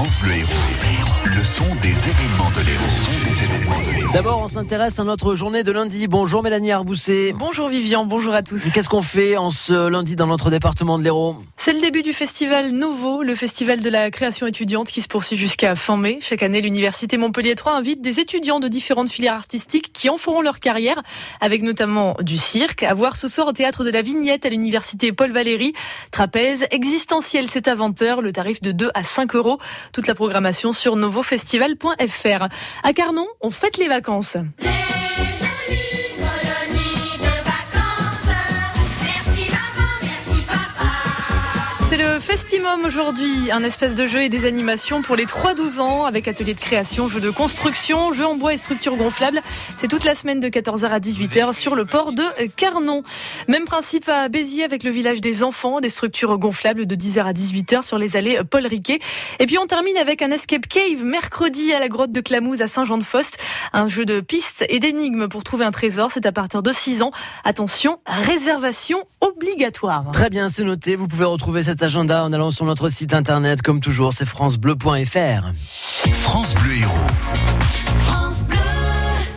France Bleu Héros. Le son des événements de l'Héros. D'abord, on s'intéresse à notre journée de lundi. Bonjour Mélanie Arbousset. Bonjour Vivian, bonjour à tous. Qu'est-ce qu'on fait en ce lundi dans notre département de l'Hérault? C'est le début du festival Novo, le festival de la création étudiante qui se poursuit jusqu'à fin mai. Chaque année, l'université Montpellier 3 invite des étudiants de différentes filières artistiques qui en feront leur carrière, avec notamment du cirque. À voir ce soir au théâtre de la Vignette à l'université Paul Valéry. Trapèze, existentiel, c'est à 20h, le tarif de 2 à 5 euros. Toute la programmation sur novofestival.fr. À Carnon, on fête les vacances. C'est le Festimum aujourd'hui, un espèce de jeu et des animations pour les 3-12 ans avec atelier de création, jeux de construction, jeux en bois et structures gonflables. C'est toute la semaine de 14h à 18h sur le port de Carnon. Même principe à Béziers avec le village des enfants, des structures gonflables de 10h à 18h sur les allées Paul Riquet. Et puis on termine avec un escape cave mercredi à la grotte de Clamouze à Saint-Jean-de-Faust. Un jeu de pistes et d'énigmes pour trouver un trésor. C'est à partir de 6 ans. Attention, réservation obligatoire. Très bien, c'est noté. Vous pouvez retrouver agenda en allant sur notre site internet. Comme toujours, c'est francebleu.fr. France Bleu Héros.